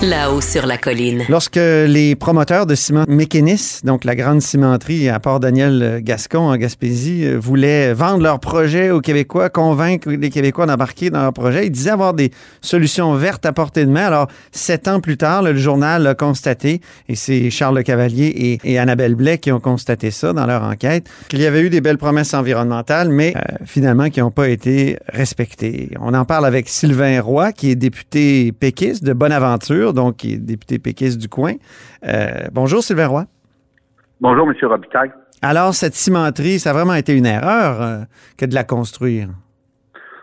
Là-haut sur la colline. Lorsque les promoteurs de ciment Mécanis, donc la grande cimenterie à Port-Daniel Gascon en Gaspésie, euh, voulaient vendre leur projet aux Québécois, convaincre les Québécois d'embarquer dans leur projet, ils disaient avoir des solutions vertes à portée de main. Alors, sept ans plus tard, le journal a constaté, et c'est Charles Cavalier et, Annabelle Blais qui ont constaté ça dans leur enquête, qu'il y avait eu des belles promesses environnementales, mais euh, finalement qui n'ont pas été respectées. On en parle avec Sylvain Roy, qui est député péquiste de Bonaventure donc qui est député péquiste du coin. Euh, bonjour, Sylvain Roy. Bonjour, M. Robitaille. Alors, cette cimenterie, ça a vraiment été une erreur euh, que de la construire?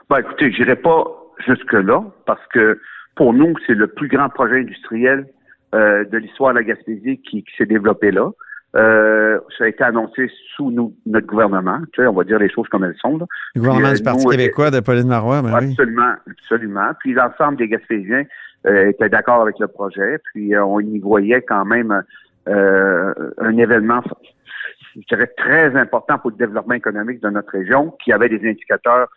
Ben, écoutez, je n'irai pas jusque-là, parce que pour nous, c'est le plus grand projet industriel euh, de l'histoire de la Gaspésie qui, s'est développé là. Ça a été annoncé sous notre gouvernement. Tu sais, on va dire les choses comme elles sont. Le gouvernement du Parti québécois de Pauline Marois, ben Absolument, absolument. Puis l'ensemble des Gaspésiens euh, était d'accord avec le projet. Puis euh, on y voyait quand même euh, un événement, je dirais, très important pour le développement économique de notre région, qui avait des indicateurs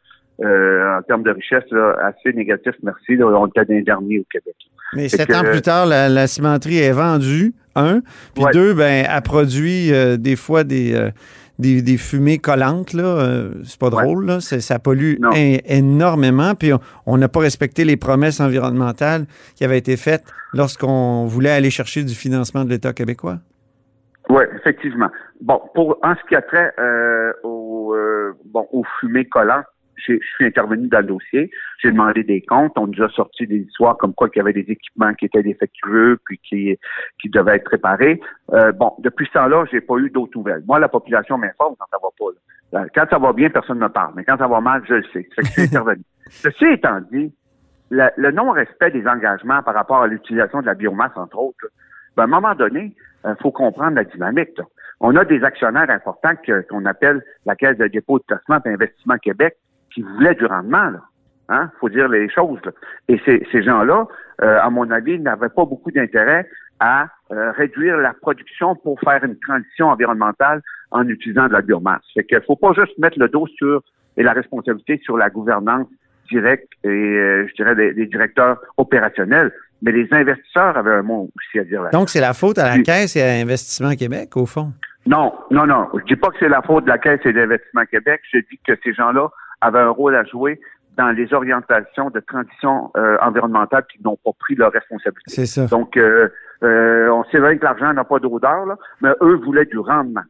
en termes de richesse assez négatifs, merci. Là, on était d'un dernier au Québec. Mais sept ans plus tard, la, cimenterie est vendue, un. Puis deux, ben, a produit des fois des des, fumées collantes, là. Euh, c'est pas drôle, là. Ça pollue énormément. Puis on n'a pas respecté les promesses environnementales qui avaient été faites lorsqu'on voulait aller chercher du financement de l'État québécois. Oui, effectivement. Bon, pour en ce qui a trait euh, aux, euh, bon, aux fumées collantes, je suis intervenu dans le dossier, j'ai demandé des comptes, on nous a sorti des histoires comme quoi qu'il y avait des équipements qui étaient défectueux puis qui, qui devaient être réparés. Euh, bon, depuis ce temps-là, j'ai pas eu d'autres nouvelles. Moi, la population m'informe quand ça va pas. Quand ça va bien, personne ne me parle, mais quand ça va mal, je le sais. je suis intervenu. Ceci étant dit, le non-respect des engagements par rapport à l'utilisation de la biomasse, entre autres, ben, à un moment donné, il euh, faut comprendre la dynamique. On a des actionnaires importants qu'on appelle la Caisse de dépôt de placement et investissement Québec, qui voulaient du rendement. Là. Hein? faut dire les choses. Et ces, ces gens-là, euh, à mon avis, n'avaient pas beaucoup d'intérêt à euh, réduire la production pour faire une transition environnementale en utilisant de la biomasse. Fait qu'il faut pas juste mettre le dos sur et la responsabilité sur la gouvernance directe et euh, je dirais des, directeurs opérationnels, mais les investisseurs avaient un mot aussi à dire là. Donc c'est la faute à la Caisse et à Investissement Québec au fond? Non, non, non. Je dis pas que c'est la faute de la Caisse et d'Investissement Québec. Je dis que ces gens-là avaient un rôle à jouer dans les orientations de transition euh, environnementale qui n'ont pas pris leur responsabilité. C'est ça. Donc, euh, euh, on sait que l'argent n'a pas d'odeur, là, mais eux voulaient du rendement.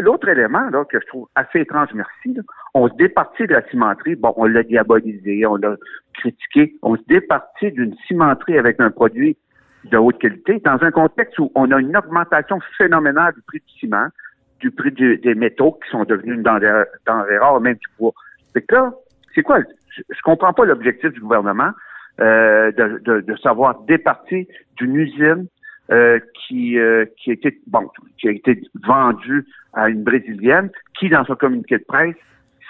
L'autre élément là, que je trouve assez étrange, merci, on se départit de la cimenterie. Bon, on l'a diabolisé, on l'a critiqué. On se départit d'une cimenterie avec un produit de haute qualité dans un contexte où on a une augmentation phénoménale du prix du ciment, du prix des métaux qui sont devenus une denrée, rare, même du bois. C'est que là, c'est quoi? Je, je comprends pas l'objectif du gouvernement euh, de, de, de, savoir départir d'une usine euh, qui, euh, qui, a été, bon, qui a été vendue à une Brésilienne, qui, dans son communiqué de presse,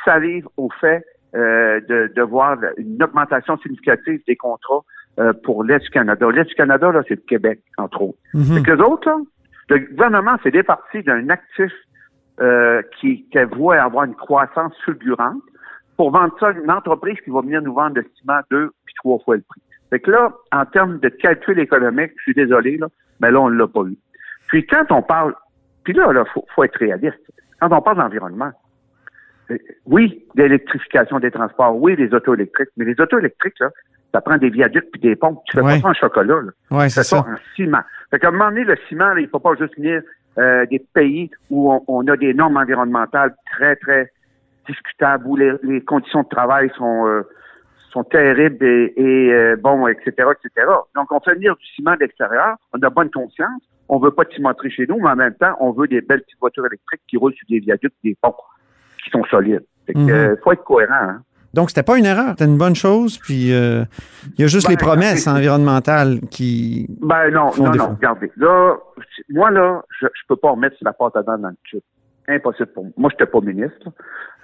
salive au fait euh, de, de voir une augmentation significative des contrats euh, pour l'Est du Canada. L'Est du Canada, là, c'est le Québec, entre autres. Mm que les autres, là, le gouvernement s'est départi d'un actif euh, qui, qui voit avoir une croissance fulgurante pour vendre ça à une entreprise qui va venir nous vendre le ciment deux puis trois fois le prix. Fait que là, en termes de calcul économique, je suis désolé, là, mais là, on ne l'a pas eu. Puis quand on parle, puis là, il faut, faut, être réaliste. Quand on parle d'environnement, euh, oui, d'électrification des transports, oui, des autos électriques, mais les autos électriques, là, ça prend des viaducs puis des pompes. Tu fais pas ça en chocolat, là. Ouais, c'est ça. en ciment. Fait qu'à un moment donné, le ciment, là, il faut pas juste venir euh, des pays où on, on, a des normes environnementales très, très discutable, où les, conditions de travail sont euh, sont terribles et, et bon, etc., etc. Donc, on fait venir du ciment d'extérieur, on a bonne conscience, on veut pas de cimenterie chez nous, mais en même temps, on veut des belles petites voitures électriques qui roulent sur des viaducs, des ponts qui sont solides. Fait que, mhm. faut être cohérent. Hein? Donc, c'était pas une erreur, c'était une bonne chose, puis euh, il y a juste les ben, promesses environnementales qui. Ben non, non, non, regardez. Là, moi, là, je, je peux pas remettre la porte à dents dans le tube impossible pour moi. Moi, j'étais pas ministre.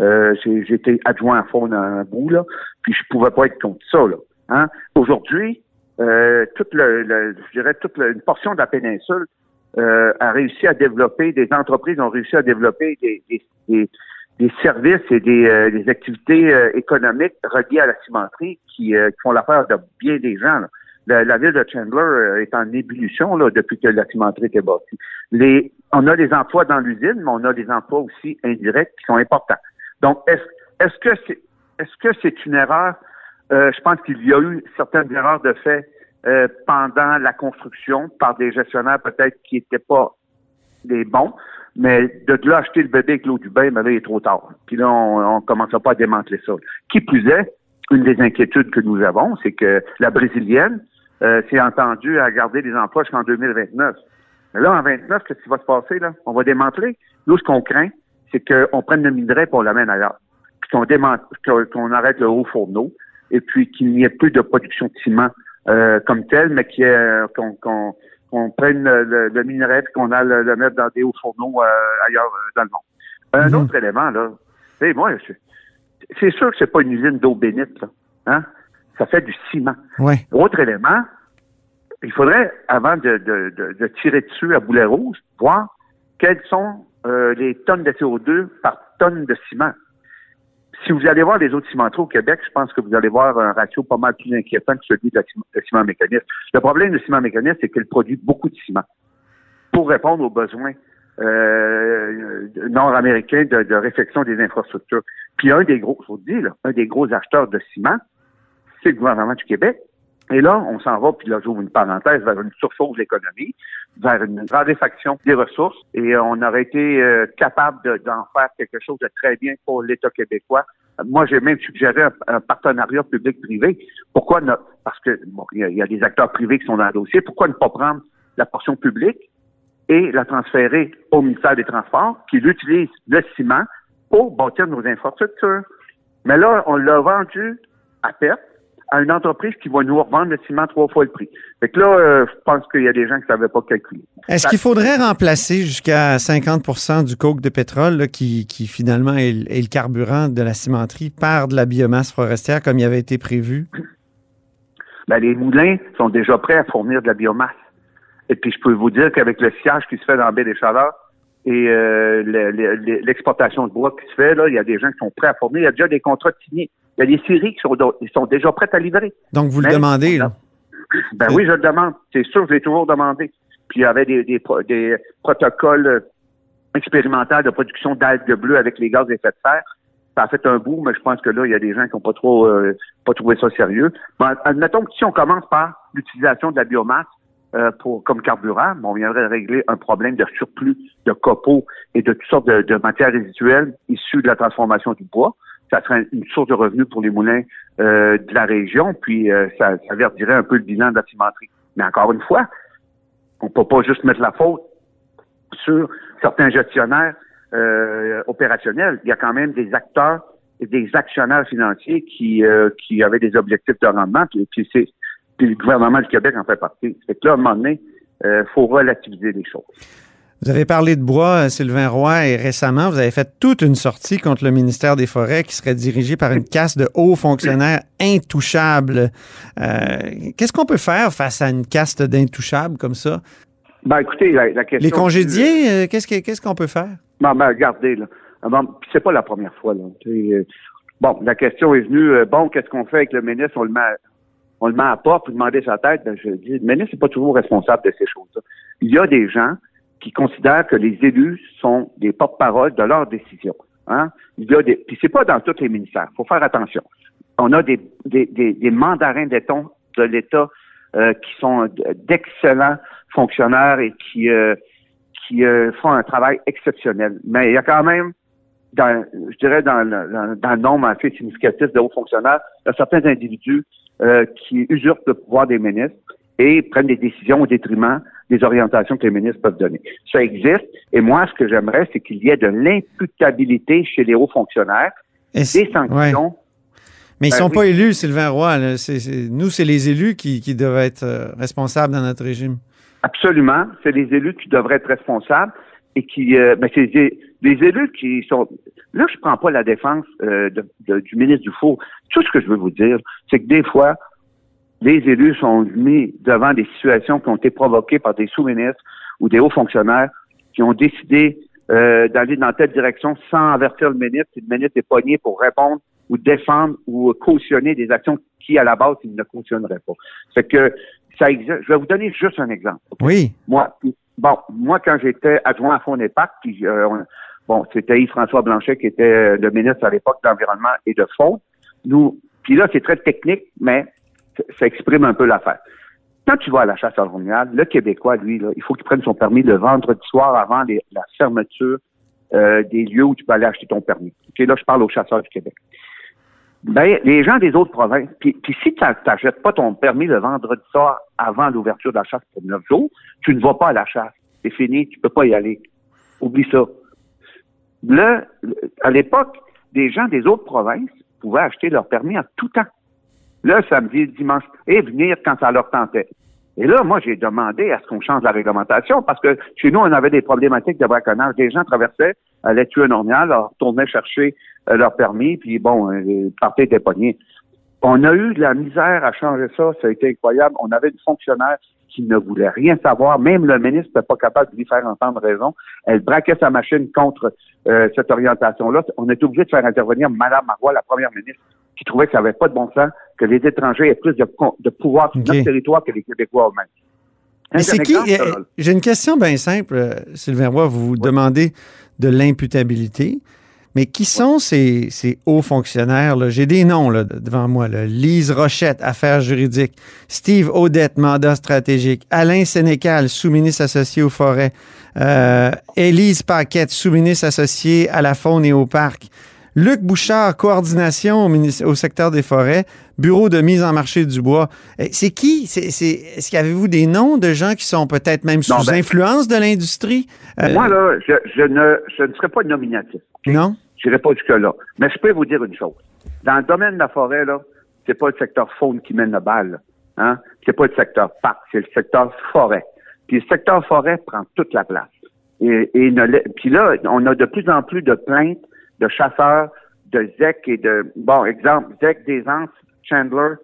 Euh, J'étais adjoint à fond dans un bout, là, puis je pouvais pas être contre ça. Là. Hein? Aujourd'hui, euh, toute le, je dirais toute une portion de la péninsule euh, a réussi à développer, des entreprises ont réussi à développer des, des, services et des, activités économiques reliées à la cimenterie qui, qui font l'affaire de bien des gens. là. La, la ville de Chandler euh, est en ébullition là, depuis que la cimenterie était bâtie. Les, on a des emplois dans l'usine, mais on a des emplois aussi indirects qui sont importants. Donc, est-ce est-ce que c'est est-ce une erreur? Euh, je pense qu'il y a eu certaines erreurs de fait euh, pendant la construction par des gestionnaires peut-être qui n'étaient pas des bons, mais de là acheter le bébé avec l'eau du bain, mais là, il est trop tard. Puis là, on ne commencera pas à démanteler ça. Qui plus est, une des inquiétudes que nous avons, c'est que la brésilienne euh, s'est entendue à garder les emplois jusqu'en 2029. Mais là, en 29, qu'est-ce qui va se passer, là? On va démanteler. Nous, ce qu'on craint, c'est qu'on prenne le minerai on l'amène ailleurs. Puis qu'on qu'on arrête le haut fourneau et puis qu'il n'y ait plus de production de ciment euh, comme tel, mais qu'il y ait- qu'on qu'on qu'on prenne le, le- minerai et qu'on aille le, mettre dans des hauts fourneaux euh, ailleurs euh, dans le monde. Un Mhm. autre élément, là, sais, moi, c'est sûr que c'est pas une usine d'eau bénite, là. Hein? Ça fait du ciment. Ouais. Autre élément, il faudrait, avant de, de, de, de tirer dessus à boulet rouge, voir quelles sont euh, les tonnes de CO2 par tonne de ciment. Si vous allez voir les autres cimenteries au Québec, je pense que vous allez voir un ratio pas mal plus inquiétant que celui de la ciment, de ciment mécaniste. Le problème du ciment mécaniste, c'est qu'il produit beaucoup de ciment pour répondre aux besoins euh, nord-américains de, de réfection des infrastructures. Puis un des gros, je vous le dis, là, un des gros acheteurs de ciment, c'est le gouvernement du Québec. Et là, on s'en va, puis là, j'ouvre une parenthèse, vers une surchauffe de l'économie, vers une raréfaction des ressources, et on aurait été euh, capable de- d'en faire quelque chose de très bien pour l'État québécois. Moi, j'ai même suggéré un, partenariat public-privé. Pourquoi ne, parce que bon, y, a- y a des acteurs privés qui sont dans le dossier. Pourquoi ne pas prendre la portion publique et la transférer au ministère des Transports, qui utilise le ciment pour bâtir nos infrastructures? Mais là, on l'a vendu à perte à une entreprise qui va nous revendre le ciment trois fois le prix. Fait que là, euh, je pense qu'il y a des gens qui ne savaient pas calculer. Est-ce qu'il faudrait remplacer jusqu'à 50% du coke de pétrole, là, qui, qui finalement est, le- est le carburant de la cimenterie, par de la biomasse forestière comme il avait été prévu? Ben, les moulins sont déjà prêts à fournir de la biomasse. Et puis, je peux vous dire qu'avec le sillage qui se fait dans la baie des Chaleurs et euh, le- le- le- l'exportation de bois qui se fait, là, il y a des gens qui sont prêts à fournir. Il y a déjà des contrats signés. Il y a des séries qui sont, ils sont déjà prêtes à livrer. Donc, vous le demandez, là. Ben oui, je le demande. C'est sûr, je l'ai toujours demandé. Puis il y avait des, des, des protocoles euh, expérimentaux de production d'algues bleues avec les gaz à effet de serre. Ça a fait un bout, mais je pense que là, il y a des gens qui n'ont pas trop euh, pas trouvé ça sérieux. Mais admettons que si on commence par l'utilisation de la biomasse euh, pour comme carburant, bon, on viendrait régler un problème de surplus de copeaux et de toutes sortes de, de matières résiduelles issues de la transformation du bois. Ça serait une source de revenus pour les moulins euh, de la région, puis euh, ça, ça verdirait un peu le bilan de la cimenterie. Mais encore une fois, on peut pas juste mettre la faute sur certains gestionnaires euh, opérationnels. Il y a quand même des acteurs et des actionnaires financiers qui euh, qui avaient des objectifs de rendement, puis, puis c'est le gouvernement du Québec en fait partie. Fait que là, à un moment donné, euh, faut relativiser les choses. Vous avez parlé de bois, euh, Sylvain Roy, et récemment, vous avez fait toute une sortie contre le ministère des Forêts qui serait dirigée par une caste de hauts fonctionnaires intouchables. Euh, Qu'est-ce qu'on peut faire face à une caste d'intouchables comme ça? Ben écoutez, la, la question. Les congédiés, euh, qu'est-ce que- qu'est-ce qu'on peut faire? Ben, regardez, là. Ah, Bon, c'est pas la première fois, là. Euh, bon, la question est venue, bon, qu'est-ce qu'on fait avec le ministre? On le met à, on le met à part pour demander sa tête. Ben, je dis, le ministre n'est pas toujours responsable de ces choses-là. Il y a des gens qui considèrent que les élus sont des porte-parole de leurs décisions. Hein? Il y a des, puis c'est pas dans tous les ministères. faut faire attention. On a des, des, des, des mandarins d'État de l'État euh, qui sont d'excellents fonctionnaires et qui, euh, qui euh, font un travail exceptionnel. Mais il y a quand même, dans, je dirais, dans le, dans le nombre assez significatif de hauts fonctionnaires, il y a certains individus euh, qui usurpent le pouvoir des ministres et prennent des décisions au détriment des orientations que les ministres peuvent donner. Ça existe. Et moi, ce que j'aimerais, c'est qu'il y ait de l'imputabilité chez les hauts fonctionnaires, des sanctions. ouais. Mais ils Ben sont pas élus, Sylvain Roy. là. Nous, c'est les élus qui, qui doivent être euh, responsables dans notre régime. Absolument. C'est les élus qui devraient être responsables et qui, euh, ben, c'est les, les élus qui sont. Là, je prends pas la défense euh, de- de- du ministre Dufour. Tout ce que je veux vous dire, c'est que des fois, les élus sont mis devant des situations qui ont été provoquées par des sous-ministres ou des hauts fonctionnaires qui ont décidé euh, d'aller dans telle direction sans avertir le ministre. le ministre est pogné pour répondre ou défendre ou cautionner des actions qui, à la base, il ne cautionnerait pas. C'est que ça existe. Je vais vous donner juste un exemple. Oui. Moi, bon, moi, quand j'étais adjoint à Fonds-Épac, puis euh, bon, c'était Yves-François Blanchet qui était le ministre à l'époque d'Environnement et de Fonds. Nous, puis là, c'est très technique, mais ça exprime un peu l'affaire. Quand tu vas à la chasse arrognale, le Québécois, lui, il faut qu'il prenne son permis le vendredi soir avant la fermeture euh, des lieux où tu peux aller acheter ton permis. là, je parle aux chasseurs du Québec. Ben, les gens des autres provinces, puis, si tu n'achètes pas ton permis le vendredi soir avant l'ouverture de la chasse pour neuf jours, tu ne vas pas à la chasse. C'est fini, tu peux pas y aller. Oublie ça. À l'époque, des gens des autres provinces pouvaient acheter leur permis en tout temps. Là, samedi, dimanche, et venir quand ça leur tentait. Et là, moi, j'ai demandé à ce qu'on change la réglementation parce que chez nous, on avait des problématiques de braconnage. Des gens traversaient, allaient tuer un ornial, leur retournaient chercher euh, leur permis, puis bon, euh, partaient des poignets. On a eu de la misère à changer ça, ça a été incroyable. On avait une fonctionnaire qui ne voulait rien savoir. Même le ministre n'était pas capable de lui faire entendre raison. Elle braquait sa machine contre euh, cette orientation-là. On est obligé de faire intervenir Mme Marois, la première ministre, qui trouvait que ça n'avait pas de bon sens que les étrangers aient plus de, pouvoir sur notre territoire que les Québécois eux-mêmes. Mais c'est qui? J'ai une question bien simple, euh, Sylvain Roy. Vous vous demandez de l'imputabilité. Mais qui sont ces, hauts fonctionnaires? J'ai des noms là, devant moi. Lise Rochette, affaires juridiques. Steve Odette, mandat stratégique. Alain Sénécal, sous-ministre associé aux forêts. Euh, Élise Paquette, sous-ministre associé à la faune et au parc. Luc Bouchard, coordination au, secteur des forêts, bureau de mise en marché du bois. Eh, c'est qui? C'est, est-ce qu'avez-vous des noms de gens qui sont peut-être même sous ben, influence de l'industrie? Euh, moi, là, je, ne, je ne serais pas nominatif. Non? Je n'irai pas jusque-là. Mais je peux vous dire une chose. Dans le domaine de la forêt, là, c'est pas le secteur faune qui mène la balle. Hein? C'est pas le secteur parc, c'est le secteur forêt. Puis le secteur forêt prend toute la place. Et, et puis là, on a de plus en plus de plaintes de chasseurs, de ZEC et de, bon, exemple, ZEC des Anses, Chandler,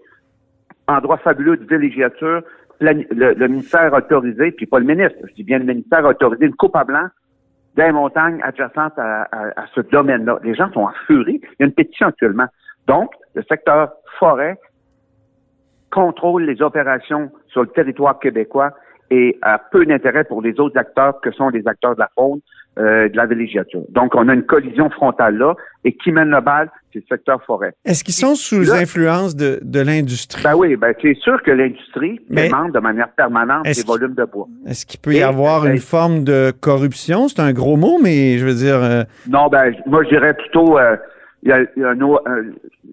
endroit fabuleux de villégiature, le, ministère autorisé, puis pas le ministre, je dis bien le ministère autorisé, une coupe à blanc des montagnes adjacentes à, ce domaine-là. Les gens sont en furie. Il y a une pétition actuellement. Donc, le secteur forêt contrôle les opérations sur le territoire québécois et a peu d'intérêt pour les autres acteurs que sont les acteurs de la faune, euh, de la villégiature. Donc, on a une collision frontale là, et qui mène le bal, c'est le secteur forêt. Est-ce qu'ils sont sous l'influence de, de l'industrie? Ben oui, ben c'est sûr que l'industrie demande de manière permanente des volumes de bois. Est-ce qu'il peut y avoir une ben, forme de corruption? C'est un gros mot, mais je veux dire... Euh, non, ben moi, je dirais plutôt... Euh, il y a,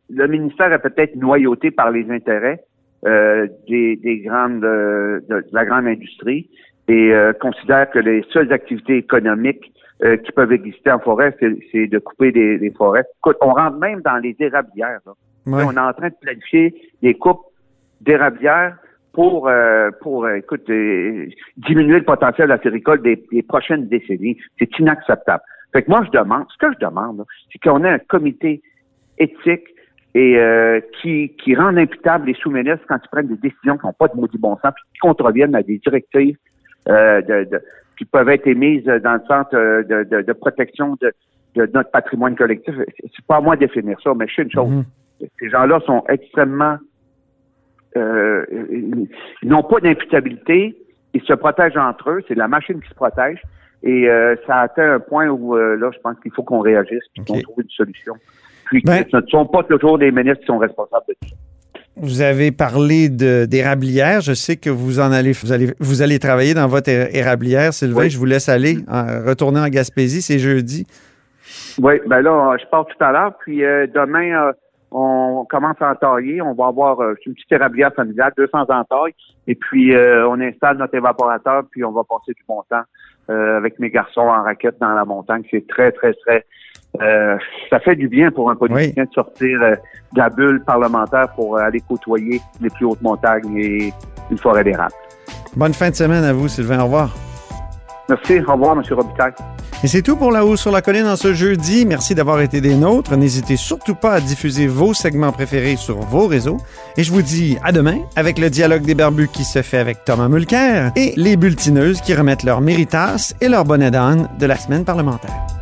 le ministère est peut-être noyauté par les intérêts des, des, grandes de, de, la grande industrie et euh, considère que les seules activités économiques euh, qui peuvent exister en forêt, c'est de couper des, forêts. Écoute, on rentre même dans les érablières. On est en train de planifier des coupes d'érablières pour, euh, pour écoute, diminuer le potentiel de la séricole des, prochaines décennies. C'est inacceptable. Fait que moi, je demande, ce que je demande, c'est qu'on ait un comité éthique et qui, qui rend imputable les sous-ministres quand ils prennent des décisions qui n'ont pas de maudit bon sens, puis qui contreviennent à des directives euh, de, qui peuvent être émises dans le centre euh, de, de, protection de, notre patrimoine collectif. C'est pas à moi de définir ça, mais je sais une chose. Mhm. Ces gens-là sont extrêmement euh, ils n'ont pas d'imputabilité, ils se protègent entre eux, c'est la machine qui se protège. Et ça a atteint un point où là, je pense qu'il faut qu'on réagisse, qu'on trouve une solution. Puis ben ce ne sont pas toujours des ministres qui sont responsables de tout ça. Vous avez parlé d'érablière. Je sais que vous en allez, vous allez, vous allez travailler dans votre érablière, Sylvain. Je vous laisse aller, retourner en Gaspésie. C'est jeudi. Oui, ben là, je pars tout à l'heure. Puis euh, demain, euh, on commence à entailler. On va avoir euh, une petite érablière familiale, 200 entailles. Et puis, on installe notre évaporateur, puis on va passer du bon temps avec mes garçons en raquette dans la montagne. C'est très, très, très euh, ça fait du bien pour un politicien de sortir euh, de la bulle parlementaire pour euh, aller côtoyer les plus hautes montagnes et une forêt d'érable. Bonne fin de semaine à vous, Sylvain. Au revoir. Merci. Au revoir, M. Robitaille. Et c'est tout pour La Haut sur la Colline en ce jeudi. Merci d'avoir été des nôtres. N'hésitez surtout pas à diffuser vos segments préférés sur vos réseaux. Et je vous dis à demain avec le dialogue des barbus qui se fait avec Thomas Mulcair et les bulletineuses qui remettent leur méritas et leur bonnet d'âne de la semaine parlementaire.